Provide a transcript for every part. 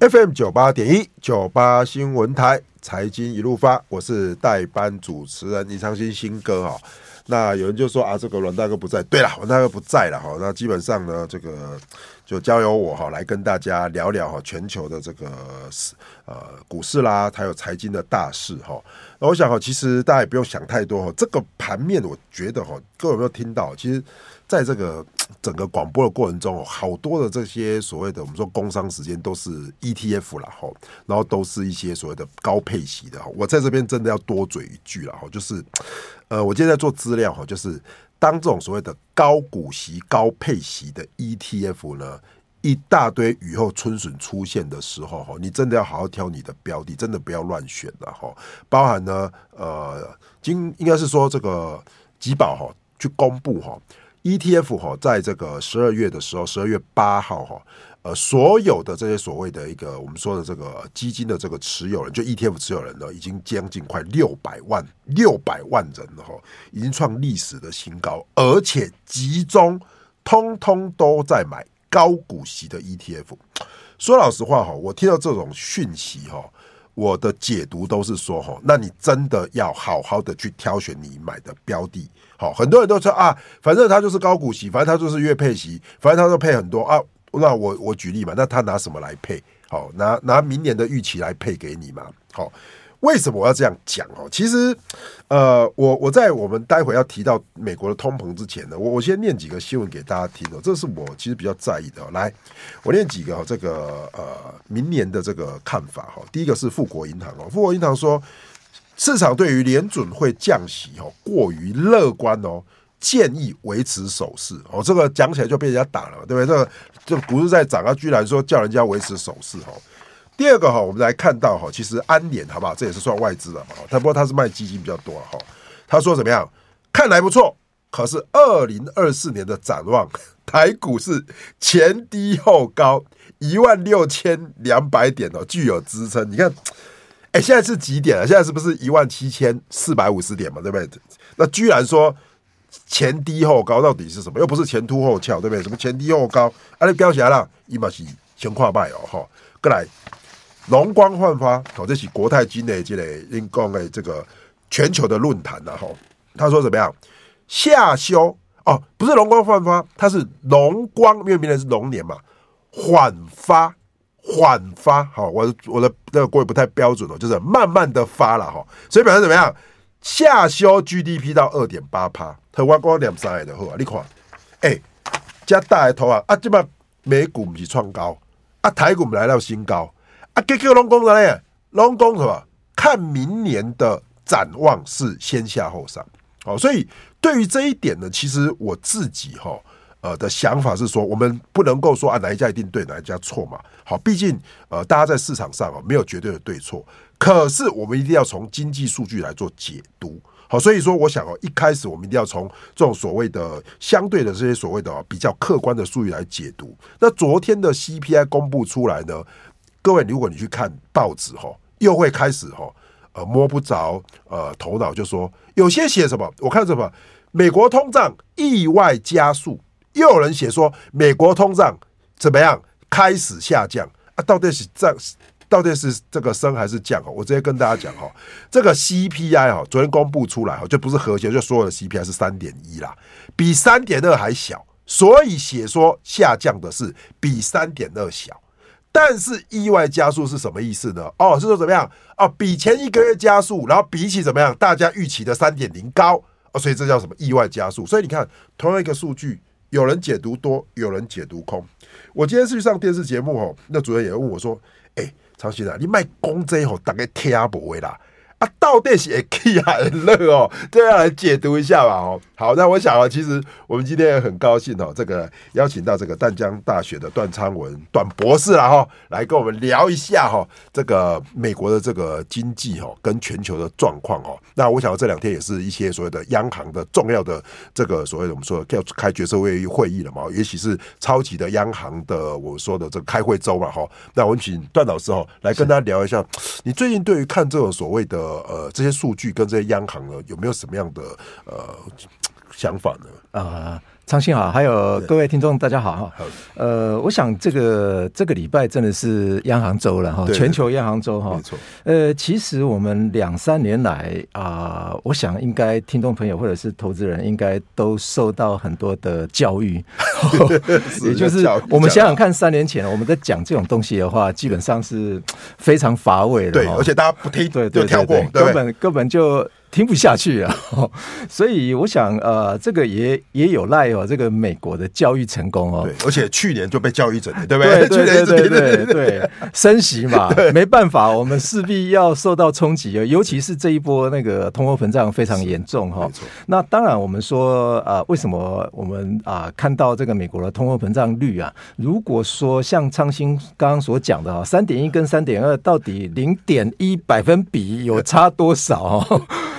FM 九八点一九八新闻台财经一路发，我是代班主持人李长兴新哥哈。那有人就说啊，这个阮大哥不在，对了，阮大哥不在了哈。那基本上呢，这个就交由我哈来跟大家聊聊哈全球的这个呃股市啦，还有财经的大事哈。那我想哈，其实大家也不用想太多哈。这个盘面，我觉得哈，各位有没有听到？其实。在这个整个广播的过程中，好多的这些所谓的我们说工商时间都是 ETF 了哈，然后都是一些所谓的高配息的。我在这边真的要多嘴一句了哈，就是呃，我今天在做资料哈，就是当这种所谓的高股息、高配息的 ETF 呢，一大堆雨后春笋出现的时候哈，你真的要好好挑你的标的，真的不要乱选了哈。包含呢，呃，今应该是说这个集保哈去公布哈。ETF 哈，在这个十二月的时候，十二月八号哈，呃，所有的这些所谓的一个我们说的这个基金的这个持有人，就 ETF 持有人呢，已经将近快六百万六百万人了哈，已经创历史的新高，而且集中通通都在买高股息的 ETF。说老实话哈，我听到这种讯息哈。我的解读都是说，哈，那你真的要好好的去挑选你买的标的，好，很多人都说啊，反正他就是高股息，反正他就是月配息，反正他都配很多啊，那我我举例嘛，那他拿什么来配？好，拿拿明年的预期来配给你嘛，好。为什么我要这样讲哦？其实，呃，我我在我们待会要提到美国的通膨之前呢，我我先念几个新闻给大家听哦。这是我其实比较在意的。来，我念几个这个呃明年的这个看法哈。第一个是富国银行哦，富国银行说，市场对于联准会降息哦过于乐观哦，建议维持守势哦。这个讲起来就被人家打了，对不对？这个就不是在涨啊，居然说叫人家维持守势哦。第二个哈，我们来看到哈，其实安联好不好？这也是算外资的嘛。他不过他是卖基金比较多哈。他说怎么样？看来不错。可是二零二四年的展望，台股是前低后高，一万六千两百点哦，具有支撑。你看，哎，现在是几点啊？现在是不是一万七千四百五十点嘛？对不对？那居然说前低后高，到底是什么？又不是前凸后翘，对不对？什么前低后高？啊，你标起来了，一码是全跨拜哦，哈，过来。容光焕发，哦，这是国泰金的这类因公的这个全球的论坛呐，哈，他说怎么样？下修哦，不是容光焕发，它是容光，因为明年是龙年嘛，缓发，缓发，好，我我的那个国语不太标准哦，就是慢慢的发了哈，所以表示怎么样？下修 GDP 到二点八趴，和外国两三的好，你看，哎、欸，加大的头啊，啊，这把美股不是创高，啊，台股来到新高。啊，给给龙工的嘞，龙工是吧？看明年的展望是先下后上，好，所以对于这一点呢，其实我自己哈呃的想法是说，我们不能够说啊哪一家一定对，哪一家错嘛。好，毕竟呃大家在市场上啊没有绝对的对错，可是我们一定要从经济数据来做解读。好，所以说我想哦，一开始我们一定要从这种所谓的相对的这些所谓的比较客观的数据来解读。那昨天的 CPI 公布出来呢？各位，如果你去看报纸哈，又会开始哈，呃，摸不着呃头脑，就说有些写什么，我看什么，美国通胀意外加速，又有人写说美国通胀怎么样开始下降啊？到底是这到底是这个升还是降？我直接跟大家讲哈，这个 CPI 哈，昨天公布出来哈，就不是核心，就所有的 CPI 是三点一啦，比三点二还小，所以写说下降的是比三点二小。但是意外加速是什么意思呢？哦，是说怎么样？哦，比前一个月加速，然后比起怎么样？大家预期的三点零高哦，所以这叫什么意外加速？所以你看，同样一个数据，有人解读多，有人解读空。我今天是去上电视节目哦，那主任也问我说：“哎，长兴啊，你卖公这吼，大概听不为啦。”啊，到底是气还是热哦？这样来解读一下吧。哦，好，那我想啊，其实我们今天也很高兴哦，这个邀请到这个淡江大学的段昌文段博士啦哈，来跟我们聊一下哈，这个美国的这个经济哈跟全球的状况哦。那我想这两天也是一些所谓的央行的重要的这个所谓的我们说要开决策会议会议了嘛，也许是超级的央行的我说的这个开会周嘛哈。那我们请段老师哈来跟大家聊一下，你最近对于看这种所谓的。呃呃，这些数据跟这些央行呢，有没有什么样的呃想法呢？啊。昌信好，还有各位听众，大家好哈。呃，我想这个这个礼拜真的是央行周了哈，全球央行周哈。没错。呃，其实我们两三年来啊、呃，我想应该听众朋友或者是投资人应该都受到很多的教育，也就是我们想想看，三年前我们在讲这种东西的话，基本上是非常乏味的。对，而且大家不听，对对，跳过，根本根本就。听不下去啊，所以我想，呃，这个也也有赖哦，这个美国的教育成功哦。对，而且去年就被教育整了，对不对？对对 对对对，对，对，升息嘛，没办法，我们势必要受到冲击，尤其是这一波那个通货膨胀非常严重哈。那当然，我们说啊，为什么我们啊看到这个美国的通货膨胀率啊，如果说像昌兴刚刚所讲的啊，三点一跟三点二到底零点一百分比有差多少？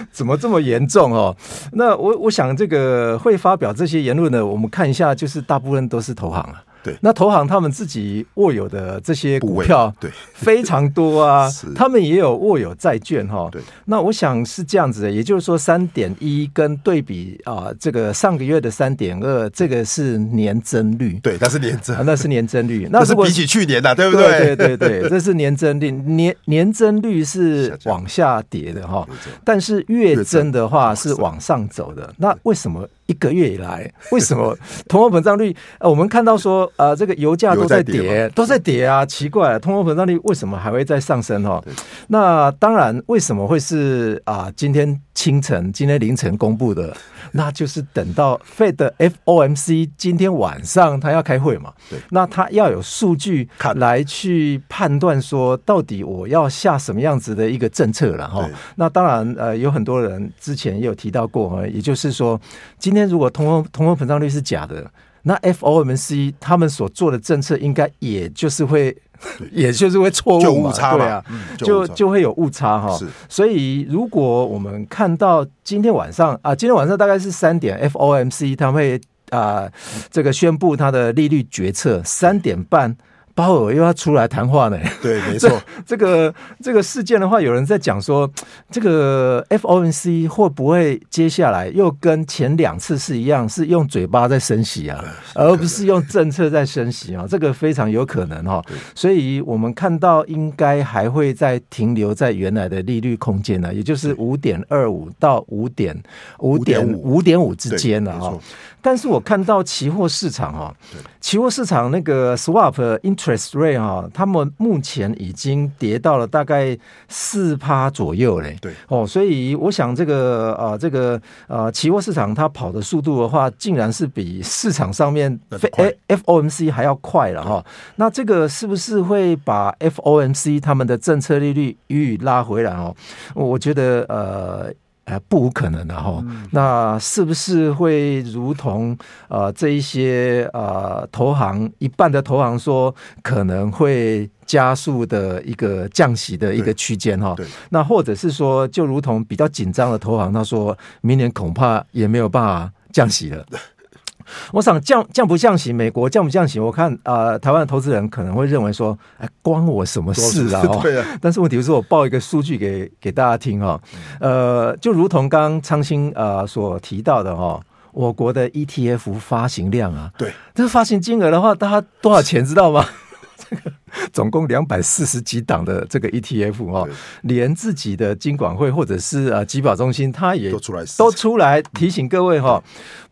怎么这么严重哦？那我我想这个会发表这些言论的，我们看一下，就是大部分都是投行啊。对，那投行他们自己握有的这些股票，对，非常多啊。他们也有握有债券哈。对，那我想是这样子的，也就是说，三点一跟对比啊，这个上个月的三点二，这个是年增率。对，那是年增，那是年增率。那是比起去年的，对不对？对对对，这是年增率，年年增率是往下跌的哈，但是月增的话是往上走的。那为什么？一个月以来，为什么 通货膨胀率？呃，我们看到说，呃，这个油价都在跌，都在跌啊，奇怪，通货膨胀率为什么还会再上升？哈，那当然，为什么会是啊？今天清晨、今天凌晨公布的，那就是等到 Fed 的 FOMC 今天晚上他要开会嘛，对，那他要有数据来去判断说，到底我要下什么样子的一个政策了哈。那当然，呃，有很多人之前也有提到过，也就是说，今天。如果通货通货膨胀率是假的，那 FOMC 他们所做的政策应该也就是会，也就是会错误嘛，对啊，就就会有误差哈。所以如果我们看到今天晚上啊，今天晚上大概是三点，FOMC 他会啊这个宣布他的利率决策，三点半。鲍尔又要出来谈话呢？对，没 错。这个这个事件的话，有人在讲说，这个 FOMC 会不会接下来又跟前两次是一样，是用嘴巴在升息啊，而不是用政策在升息啊？这个非常有可能哈。所以我们看到应该还会再停留在原来的利率空间呢，也就是五点二五到五点五点五点五之间了哈。但是我看到期货市场哈，期货市场那个 swap interest rate 哈，他们目前已经跌到了大概四趴左右嘞。对哦，所以我想这个呃这个呃期货市场它跑的速度的话，竟然是比市场上面 FOMC 还要快了哈。那这个是不是会把 FOMC 他们的政策利率予以拉回来哦？我觉得呃。不无可能的哈，那是不是会如同呃这一些呃投行一半的投行说可能会加速的一个降息的一个区间哈？那或者是说就如同比较紧张的投行，他说明年恐怕也没有办法降息了。我想降降不降息，美国降不降息，我看啊、呃，台湾的投资人可能会认为说，哎，关我什么事啊？对啊。但是问题是我报一个数据给给大家听哈，呃，就如同刚刚昌兴啊所提到的哈，我国的 ETF 发行量啊，对，这个发行金额的话，大家多少钱知道吗？这 个总共两百四十几档的这个 ETF 哈，连自己的金管会或者是啊集保中心，他也都出来都出来提醒各位哈。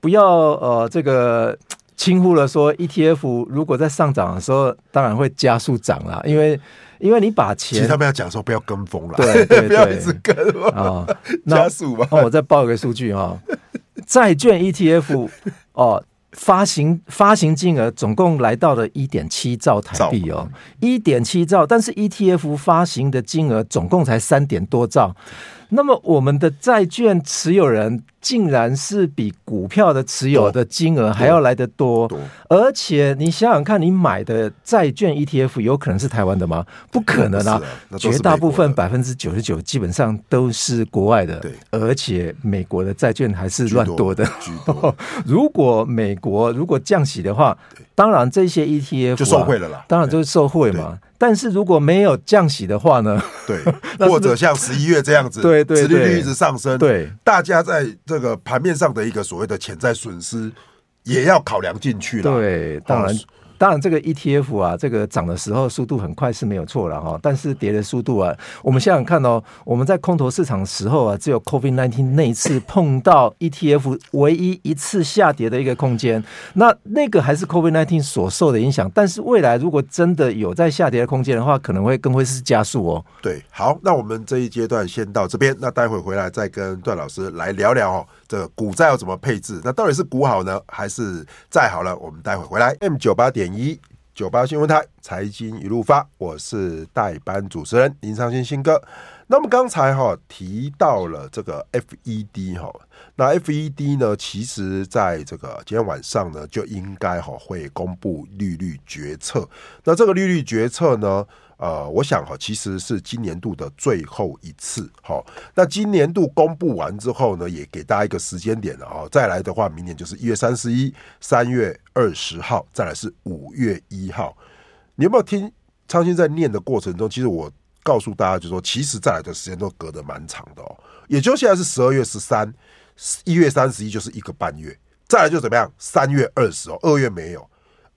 不要呃，这个轻忽了说 ETF 如果在上涨的时候，当然会加速涨了，因为因为你把钱，其实他们要讲说不要跟风了，对 对对，不要一直跟啊，加速吧。那我再报一个数据哈，债券 ETF 哦，发行发行金额总共来到了一点七兆台币哦，一点七兆，但是 ETF 发行的金额总共才三点多兆。那么我们的债券持有人竟然是比股票的持有的金额还要来得多，而且你想想看，你买的债券 ETF 有可能是台湾的吗？不可能啊！绝大部分百分之九十九基本上都是国外的，而且美国的债券还是乱多的。如果美国如果降息的话，当然这些 ETF 就受惠了啦，当然就是受惠嘛。但是如果没有降息的话呢？对，或者像十一月这样子，对对，殖利率一直上升，对，大家在这个盘面上的一个所谓的潜在损失也要考量进去了。对，当然。当然，这个 ETF 啊，这个涨的时候速度很快是没有错了哈，但是跌的速度啊，我们想想看哦，我们在空头市场时候啊，只有 COVID-19 那一次碰到 ETF 唯一一次下跌的一个空间，那那个还是 COVID-19 所受的影响。但是未来如果真的有在下跌的空间的话，可能会更会是加速哦。对，好，那我们这一阶段先到这边，那待会回来再跟段老师来聊聊哦。这个股债要怎么配置？那到底是股好呢，还是债好了？我们待会回来。M 九八点一九八新闻台财经一路发，我是代班主持人林尚新新哥。那么刚才哈提到了这个 FED 哈，那 FED 呢，其实在这个今天晚上呢，就应该哈会公布利率决策。那这个利率决策呢？呃，我想哈，其实是今年度的最后一次哈。那今年度公布完之后呢，也给大家一个时间点了哈。再来的话，明年就是一月三十一、三月二十号，再来是五月一号。你有没有听昌兴在念的过程中？其实我告诉大家，就说其实再来的时间都隔得蛮长的哦。也就现在是十二月十三，一月三十一就是一个半月，再来就怎么样？三月二十哦，二月没有。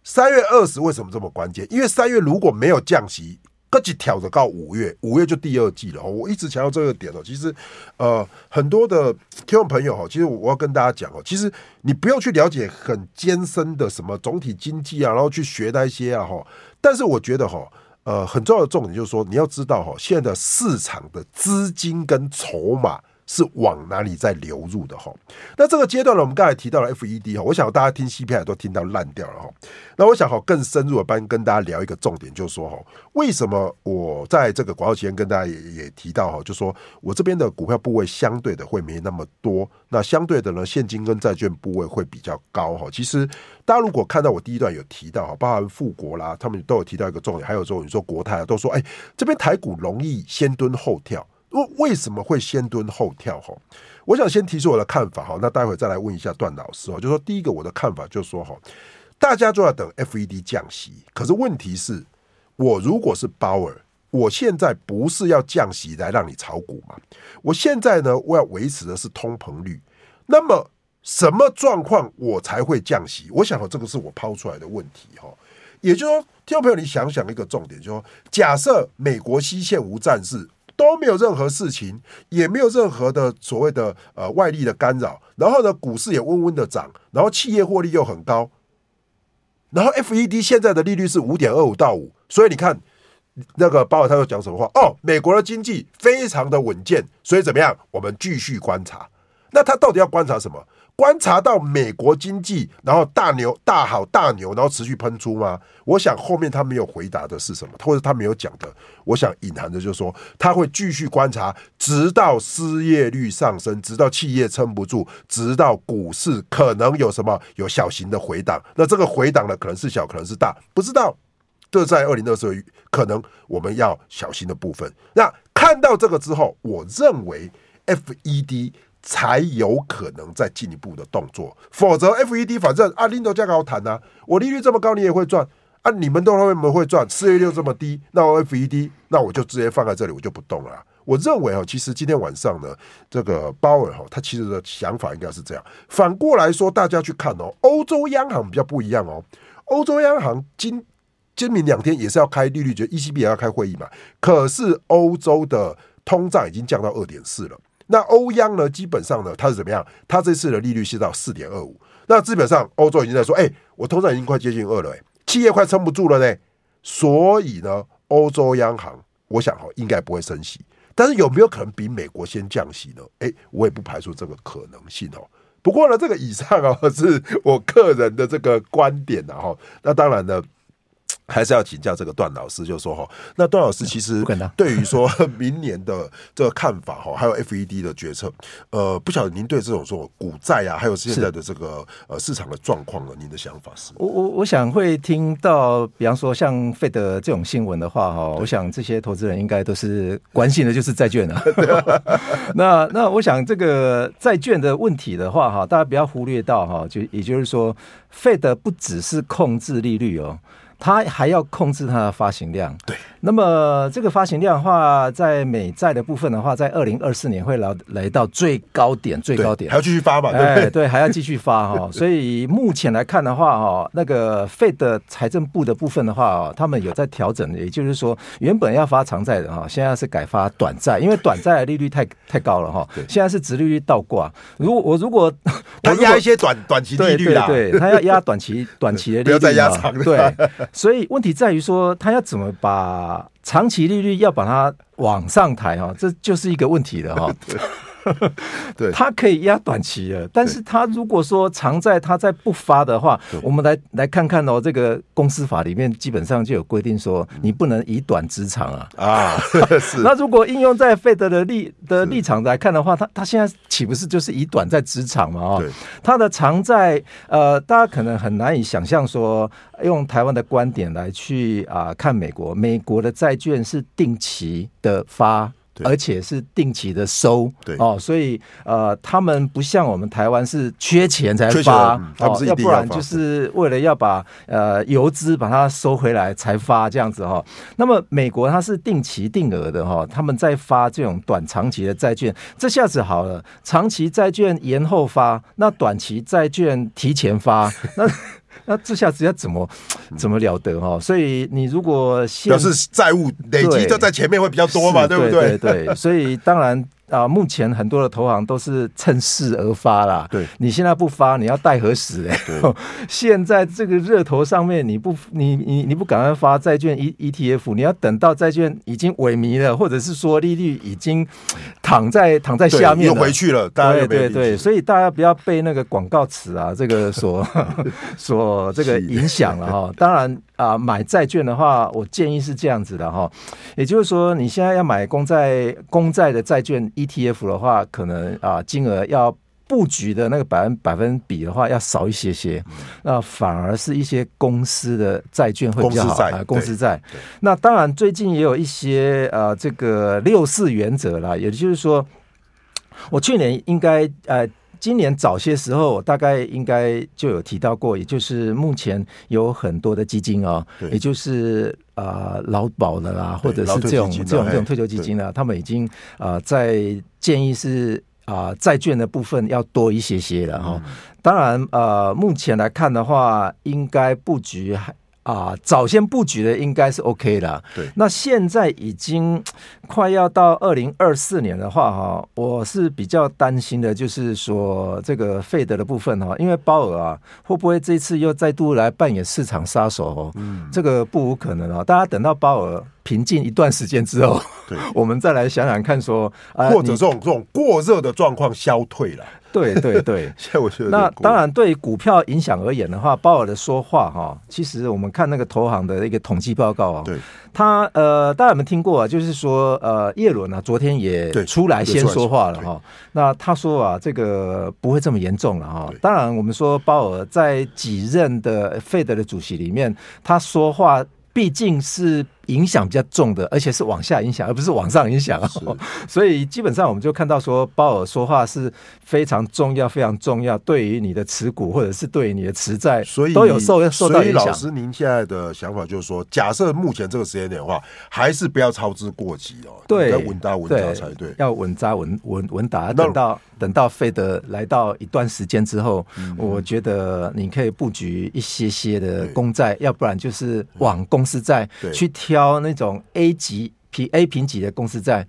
三月二十为什么这么关键？因为三月如果没有降息。各级挑着到五月，五月就第二季了。我一直强调这个点哦。其实，呃，很多的听众朋友哈，其实我要跟大家讲哦，其实你不要去了解很艰深的什么总体经济啊，然后去学那些啊哈。但是我觉得哈，呃，很重要的重点就是说，你要知道哈，现在的市场的资金跟筹码。是往哪里在流入的哈？那这个阶段呢，我们刚才提到了 FED 哈，我想大家听 CPI 都听到烂掉了哈。那我想哈，更深入的班跟大家聊一个重点，就是说哈，为什么我在这个广告期间跟大家也也提到哈，就说我这边的股票部位相对的会没那么多，那相对的呢，现金跟债券部位会比较高哈。其实大家如果看到我第一段有提到哈，包含富国啦，他们都有提到一个重点，还有说你说国泰啊，都说哎，这边台股容易先蹲后跳。为为什么会先蹲后跳？哈，我想先提出我的看法哈，那待会再来问一下段老师哦。就说第一个，我的看法就是说哈，大家都要等 FED 降息，可是问题是，我如果是鲍尔，我现在不是要降息来让你炒股嘛？我现在呢，我要维持的是通膨率。那么什么状况我才会降息？我想这个是我抛出来的问题哈。也就是说，听众朋友，你想想一个重点，就是说假设美国西线无战事。都没有任何事情，也没有任何的所谓的呃外力的干扰，然后呢，股市也温温的涨，然后企业获利又很高，然后 FED 现在的利率是五点二五到五，所以你看那个鲍尔他又讲什么话？哦，美国的经济非常的稳健，所以怎么样？我们继续观察。那他到底要观察什么？观察到美国经济，然后大牛大好大牛，然后持续喷出吗？我想后面他没有回答的是什么，或者他没有讲的，我想隐含的就是说他会继续观察，直到失业率上升，直到企业撑不住，直到股市可能有什么有小型的回档。那这个回档呢，可能是小，可能是大，不知道。这在二零二四可能我们要小心的部分。那看到这个之后，我认为 FED。才有可能再进一步的动作，否则 FED 反正啊，领导价格好谈呐，我利率这么高，你也会赚啊，你们都会不会赚？失业率这么低，那 FED 那我就直接放在这里，我就不动了。我认为哈，其实今天晚上呢，这个鲍尔哈，他其实的想法应该是这样。反过来说，大家去看哦，欧洲央行比较不一样哦，欧洲央行今今明两天也是要开利率决，ECB 也要开会议嘛，可是欧洲的通胀已经降到二点四了。那欧央呢？基本上呢，它是怎么样？它这次的利率是到四点二五。那基本上欧洲已经在说，哎、我通胀已经快接近二了、欸，企业快撑不住了呢。所以呢，欧洲央行，我想哈，应该不会升息。但是有没有可能比美国先降息呢？哎、我也不排除这个可能性哦。不过呢，这个以上啊，是我个人的这个观点啊。哈。那当然呢。还是要请教这个段老师，就说哈，那段老师其实对于说 明年的这个看法哈，还有 FED 的决策，呃，不晓得您对这种说股债啊，还有现在的这个呃市场的状况呢，您的想法是？我我我想会听到，比方说像费德这种新闻的话哈，我想这些投资人应该都是关心的就是债券啊。那那我想这个债券的问题的话哈，大家不要忽略到哈，就也就是说费德不只是控制利率哦。它还要控制它的发行量。对。那么这个发行量的话，在美债的部分的话，在二零二四年会来来到最高点，最高点还要继续发吧？对不对？哎、对，还要继续发哈。所以目前来看的话，哈，那个 Fed 财政部的部分的话，他们有在调整，也就是说，原本要发长债的哈，现在是改发短债，因为短债的利率太太高了哈。现在是殖利率倒挂。如果我如果他压一些短短期利率啦，对，他要压短期 短期的利率，不要再压长了。对，所以问题在于说，他要怎么把长期利率要把它往上抬哈，这就是一个问题了哈。对，它可以压短期的，但是它如果说长债它再不发的话，我们来来看看哦，这个公司法里面基本上就有规定说，你不能以短支长啊啊。是。那如果应用在费德的立的立场来看的话，他他现在岂不是就是以短在支长嘛？哦，他的长债呃，大家可能很难以想象说，用台湾的观点来去啊、呃、看美国，美国的债券是定期的发。而且是定期的收，对哦，所以呃，他们不像我们台湾是缺钱才发，嗯、他不是一定要，要不然就是为了要把呃游资把它收回来才发这样子哈、哦。那么美国它是定期定额的哈、哦，他们在发这种短长期的债券，这下子好了，长期债券延后发，那短期债券提前发，那。那这下子要怎么怎么了得哈？所以你如果表示债务累积就在前面会比较多嘛，对不对？对对对，所以当然。啊，目前很多的投行都是趁势而发啦。对，你现在不发，你要待何时哎？现在这个热头上面，你不，你你你不赶快发债券 E E T F，你要等到债券已经萎靡了，或者是说利率已经躺在躺在下面回去了。对对对，所以大家不要被那个广告词啊，这个所 所这个影响了哈。当然啊，买债券的话，我建议是这样子的哈，也就是说，你现在要买公债公债的债券。ETF 的话，可能啊金额要布局的那个百分百分比的话，要少一些些。那反而是一些公司的债券会比较好。公司债，公司债。那当然，最近也有一些呃这个六四原则啦，也就是说，我去年应该呃。今年早些时候，我大概应该就有提到过，也就是目前有很多的基金啊、哦，也就是啊劳保的啦，或者是这种这种这种退休基金呢，他们已经啊、呃、在建议是啊债券的部分要多一些些了哈、哦。当然呃，目前来看的话，应该布局还。啊，早先布局的应该是 OK 的。对，那现在已经 快要到二零二四年的话，哈，我是比较担心的，就是说这个费德的部分哈，因为鲍尔啊，会不会这次又再度来扮演市场杀手？哦，嗯，这个不无可能啊。大家等到鲍尔平静一段时间之后，对，我们再来想想看，说，或者这种这种过热的状况消退了。对对对，那当然对股票影响而言的话，鲍尔的说话哈，其实我们看那个投行的一个统计报告啊，对，他呃，大家有没有听过啊？就是说呃，叶伦啊，昨天也出来先说话了哈。那他说啊，这个不会这么严重了哈。当然，我们说鲍尔在几任的费德的主席里面，他说话毕竟是。影响比较重的，而且是往下影响，而不是往上影响。所以基本上我们就看到说，鲍尔说话是非常重要、非常重要，对于你的持股或者是对于你的持债，所以都有受受到影响。所以老师，您现在的想法就是说，假设目前这个时间点的话，还是不要操之过急哦，对，要稳扎稳扎才对，要稳扎稳稳稳打。等到等到费德来到一段时间之后，嗯，我觉得你可以布局一些些的公债，要不然就是往公司债去挑。挑那种 A 级、P A 评级的公司债